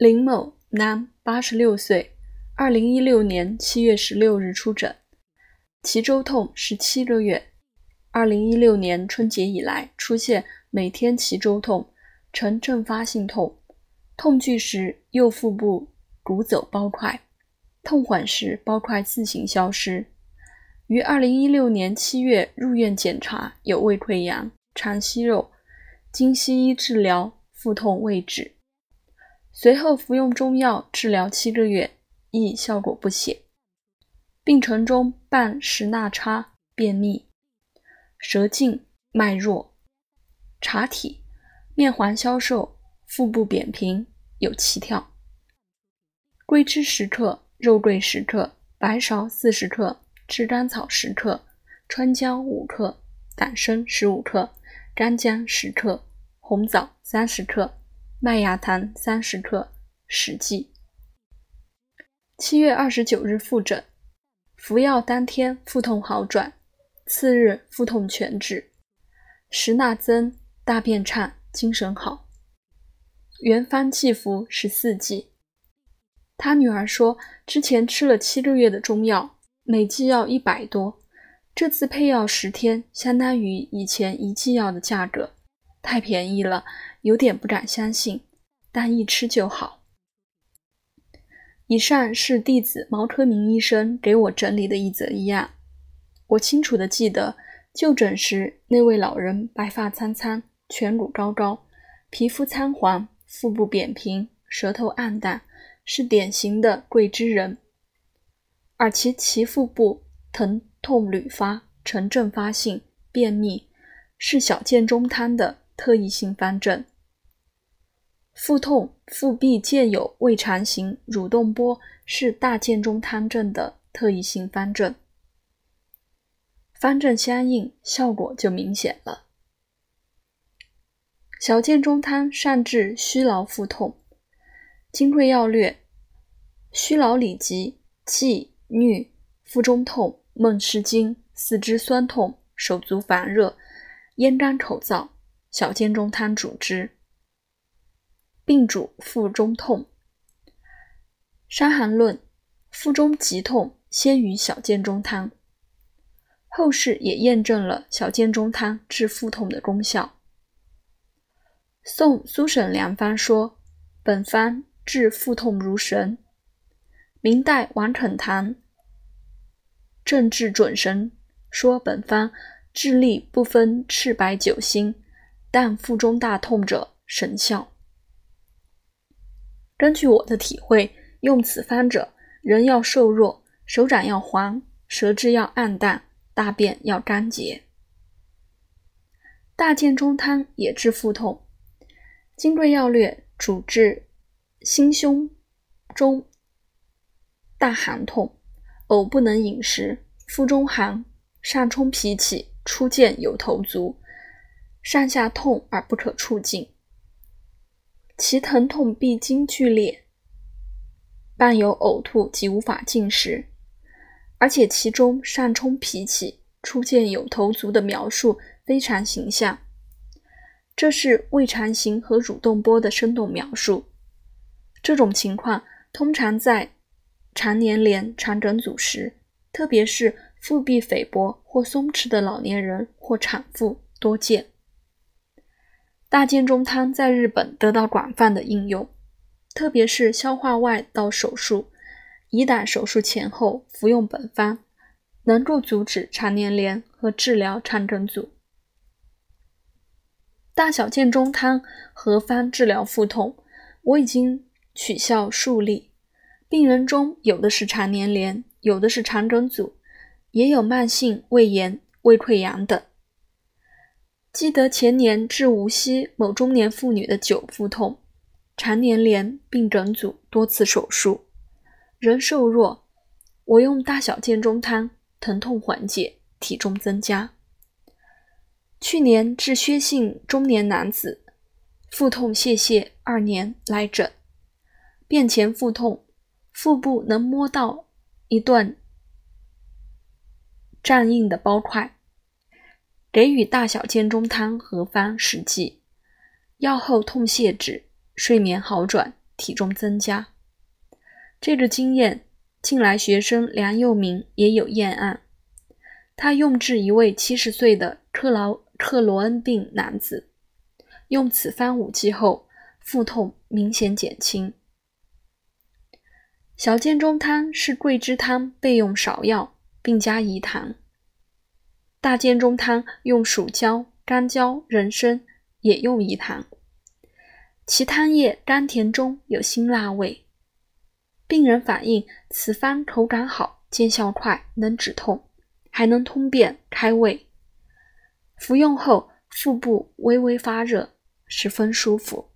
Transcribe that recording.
林某，男，八十六岁，二零一六年七月十六日出诊，脐周痛十七个月，二零一六年春节以来出现每天脐周痛，呈阵发性痛，痛剧时右腹部鼓走包块，痛缓时包块自行消失。于二零一六年七月入院检查，有胃溃疡、肠息肉，经西医治疗，腹痛未止。随后服用中药治疗七个月，亦效果不显。病程中伴食纳差、便秘，舌静脉弱，查体面黄消瘦，腹部扁平，有气跳。桂枝十克，肉桂十克，白芍四十克，炙甘草十克，川椒五克，党参十五克，干姜十克，红枣三十克。麦芽糖三十克，实剂。七月二十九日复诊，服药当天腹痛好转，次日腹痛全止，食纳增，大便畅，精神好。原方气服十四剂。他女儿说，之前吃了七个月的中药，每剂要一百多，这次配药十天，相当于以前一剂药的价格，太便宜了。有点不敢相信，但一吃就好。以上是弟子毛科明医生给我整理的一则医案。我清楚的记得，就诊时那位老人白发苍苍，颧骨高高，皮肤苍黄，腹部扁平，舌头暗淡，是典型的桂枝人。而其脐腹部疼痛屡发，呈阵发性，便秘，是小建中汤的特异性方症。腹痛、腹壁见有胃肠型蠕动波是大建中汤症的特异性方症，方症相应，效果就明显了。小建中汤善治虚劳腹痛，金匮要略：虚劳里疾、悸、衄、腹中痛、梦失惊、四肢酸痛、手足烦热、咽干口燥，小建中汤主之。病主腹中痛，《伤寒论》腹中急痛先于小建中汤，后世也验证了小建中汤治腹痛的功效。宋苏沈良方说，本方治腹痛如神。明代王肯堂正治准神说，本方治力不分赤白九星，但腹中大痛者神效。根据我的体会，用此方者，人要瘦弱，手掌要黄，舌质要暗淡，大便要干结。大建中汤也治腹痛，《金匮要略》主治心胸中大寒痛，呕不能饮食，腹中寒，上冲脾起，初见有头足，上下痛而不可触进。其疼痛必经剧烈，伴有呕吐及无法进食，而且其中上冲脾气、初见有头足的描述非常形象，这是胃肠型和蠕动波的生动描述。这种情况通常在肠粘连、肠梗阻时，特别是腹壁肥薄或松弛的老年人或产妇多见。大建中汤在日本得到广泛的应用，特别是消化外道手术、胰胆手术前后服用本方，能够阻止肠粘连和治疗肠梗阻。大小建中汤何方治疗腹痛？我已经取效数例，病人中有的是肠粘连，有的是肠梗阻，也有慢性胃炎、胃溃疡等。记得前年治无锡某中年妇女的久腹痛、肠粘连、并梗阻，多次手术，人瘦弱，我用大小建中汤，疼痛缓解，体重增加。去年治薛姓中年男子，腹痛泄泻二年来诊，便前腹痛，腹部能摸到一段胀硬的包块。给予大小建中汤合方十剂，药后痛泻止，睡眠好转，体重增加。这个经验，近来学生梁佑明也有验案。他用治一位七十岁的克劳克罗恩病男子，用此番武剂后，腹痛明显减轻。小建中汤是桂枝汤备用芍药，并加饴糖。大煎中汤用蜀椒、干椒、人参，也用饴糖。其汤液甘甜中有辛辣味。病人反映此方口感好，见效快，能止痛，还能通便开胃。服用后腹部微微发热，十分舒服。